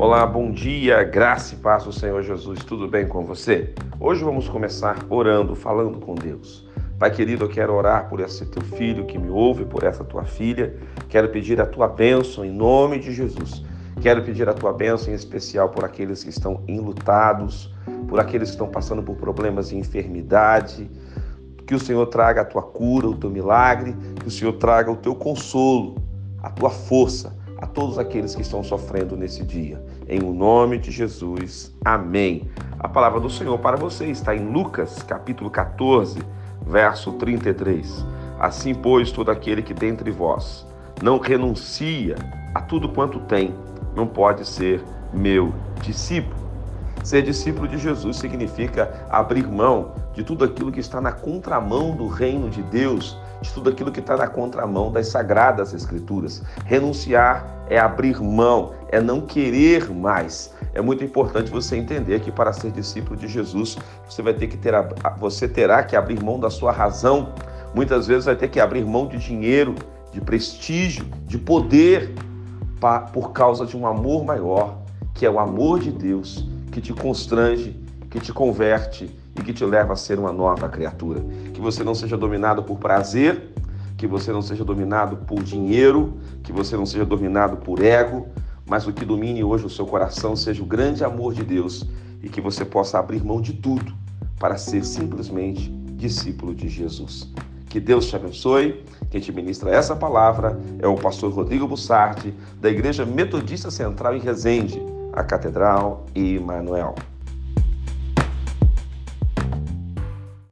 Olá, bom dia, graça e paz do Senhor Jesus, tudo bem com você? Hoje vamos começar orando, falando com Deus. Pai querido, eu quero orar por esse teu filho que me ouve, por essa tua filha. Quero pedir a tua bênção em nome de Jesus. Quero pedir a tua bênção em especial por aqueles que estão enlutados, por aqueles que estão passando por problemas de enfermidade. Que o Senhor traga a tua cura, o teu milagre, que o Senhor traga o teu consolo, a tua força todos aqueles que estão sofrendo nesse dia. Em o nome de Jesus. Amém. A palavra do Senhor para você está em Lucas, capítulo 14, verso 33. Assim, pois, todo aquele que dentre vós não renuncia a tudo quanto tem, não pode ser meu discípulo. Ser discípulo de Jesus significa abrir mão de tudo aquilo que está na contramão do reino de Deus, de tudo aquilo que está na contramão das sagradas Escrituras. Renunciar é abrir mão, é não querer mais. É muito importante você entender que para ser discípulo de Jesus, você vai ter que ter você terá que abrir mão da sua razão. Muitas vezes vai ter que abrir mão de dinheiro, de prestígio, de poder, por causa de um amor maior, que é o amor de Deus, que te constrange, que te converte e que te leva a ser uma nova criatura. Que você não seja dominado por prazer, que você não seja dominado por dinheiro, que você não seja dominado por ego, mas o que domine hoje o seu coração seja o grande amor de Deus e que você possa abrir mão de tudo para ser simplesmente discípulo de Jesus. Que Deus te abençoe. Quem te ministra essa palavra é o pastor Rodrigo Bussardi, da Igreja Metodista Central em Resende, a Catedral e Manuel.